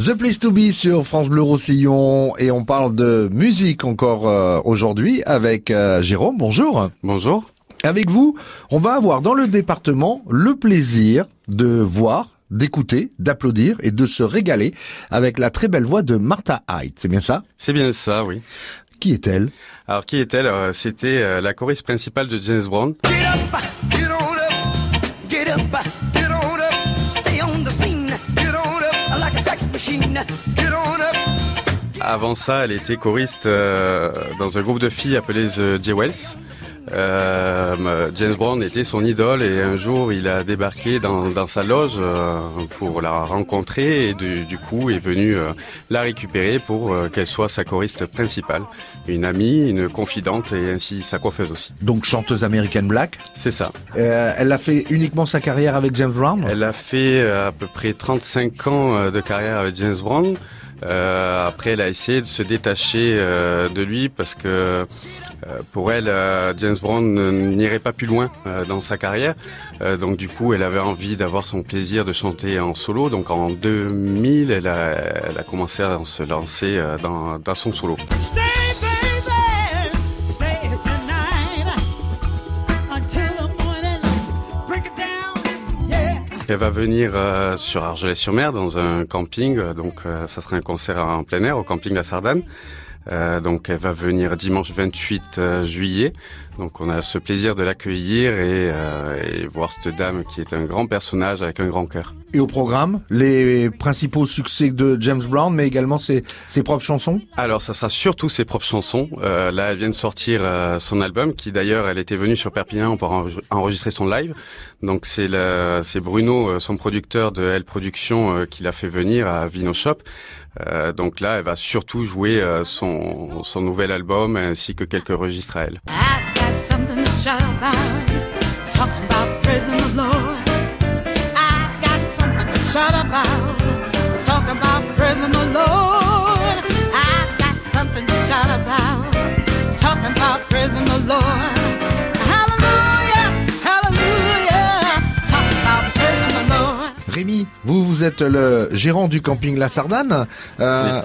The Place to Be sur France Bleu Roussillon et on parle de musique encore euh, aujourd'hui avec euh, Jérôme. Bonjour. Bonjour. Avec vous, on va avoir dans le département le plaisir de voir, d'écouter, d'applaudir et de se régaler avec la très belle voix de Martha Hyde. C'est bien ça? C'est bien ça, oui. Qui est-elle? Alors qui est-elle? Euh, C'était la choriste principale de James Brown. Get up, get on up, get up, Avant ça, elle était choriste euh, dans un groupe de filles appelé The Jewels. Euh, James Brown était son idole et un jour il a débarqué dans, dans sa loge euh, pour la rencontrer et du, du coup est venu euh, la récupérer pour qu'elle soit sa choriste principale, une amie, une confidente et ainsi sa coiffeuse aussi. Donc chanteuse American Black. C'est ça. Elle a fait uniquement sa carrière avec James Brown? Elle a fait à peu près 35 ans de carrière avec James Brown. Euh, après, elle a essayé de se détacher euh, de lui parce que euh, pour elle, euh, James Brown n'irait pas plus loin euh, dans sa carrière. Euh, donc du coup, elle avait envie d'avoir son plaisir de chanter en solo. Donc en 2000, elle a, elle a commencé à se lancer dans, dans son solo. Elle va venir euh, sur Argelès-sur-Mer dans un camping, euh, donc euh, ça sera un concert en plein air au camping La Sardane. Donc elle va venir dimanche 28 euh, juillet. Donc on a ce plaisir de l'accueillir et, et voir cette dame qui est un grand personnage avec un grand cœur. Et au programme, les principaux succès de James Brown, mais également ses, ses propres chansons Alors ça sera surtout ses propres chansons. Euh, là elle vient de sortir euh, son album qui d'ailleurs elle était venue sur Perpignan pour enre- enregistrer son live. Donc c'est le- c'est Bruno, euh, son producteur de L Production, euh, qui l'a fait venir à Vino Shop. Euh, donc là elle va surtout jouer euh, son, son nouvel album ainsi que quelques registres à elle. Praising the Lord. Rémi, vous, vous êtes le gérant du camping La Sardane. Euh,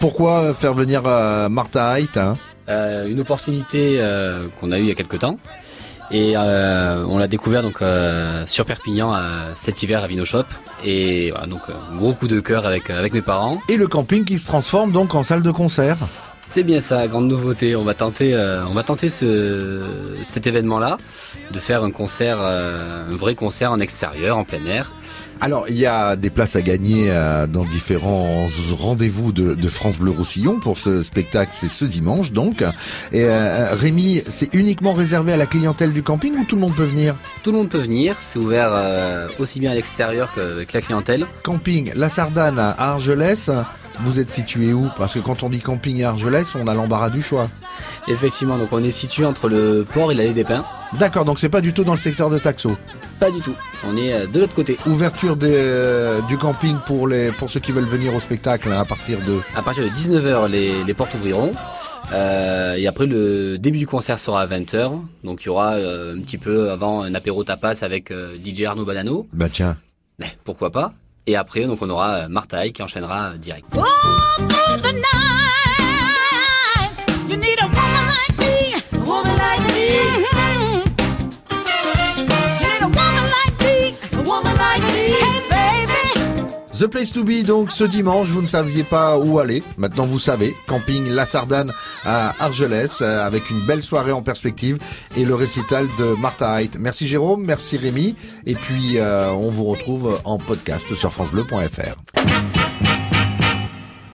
pourquoi faire venir euh, Martha Hyde hein? Euh, une opportunité euh, qu'on a eue il y a quelques temps. Et euh, on l'a découvert donc euh, sur Perpignan euh, cet hiver à Vinoshop. Et voilà, donc gros coup de cœur avec, avec mes parents. Et le camping qui se transforme donc en salle de concert. C'est bien ça, grande nouveauté. On va tenter, euh, on va tenter ce, cet événement-là, de faire un concert, euh, un vrai concert en extérieur, en plein air. Alors, il y a des places à gagner euh, dans différents rendez-vous de, de France Bleu Roussillon pour ce spectacle. C'est ce dimanche, donc. Et euh, Rémi, c'est uniquement réservé à la clientèle du camping ou tout le monde peut venir? Tout le monde peut venir, c'est ouvert euh, aussi bien à l'extérieur qu'avec la clientèle. Camping La Sardane à Argelès. Vous êtes situé où? Parce que quand on dit camping à Argelès, on a l'embarras du choix. Effectivement, donc on est situé entre le port et l'allée des Pins. D'accord, donc c'est pas du tout dans le secteur de Taxo? Pas du tout, on est euh, de l'autre côté. Ouverture des, euh, du camping pour les pour ceux qui veulent venir au spectacle hein, à partir de À partir de 19h, les, les portes ouvriront. Euh, et après, le début du concert sera à 20h. Donc, il y aura euh, un petit peu avant un apéro tapas avec euh, DJ Arnaud Banano. bah tiens Mais pourquoi pas Et après, donc, on aura euh, Martha Haye qui enchaînera euh, direct. All The Place to Be donc ce dimanche, vous ne saviez pas où aller, maintenant vous savez, camping La Sardane à Argelès euh, avec une belle soirée en perspective et le récital de Martha Hyde. Merci Jérôme, merci Rémi et puis euh, on vous retrouve en podcast sur francebleu.fr.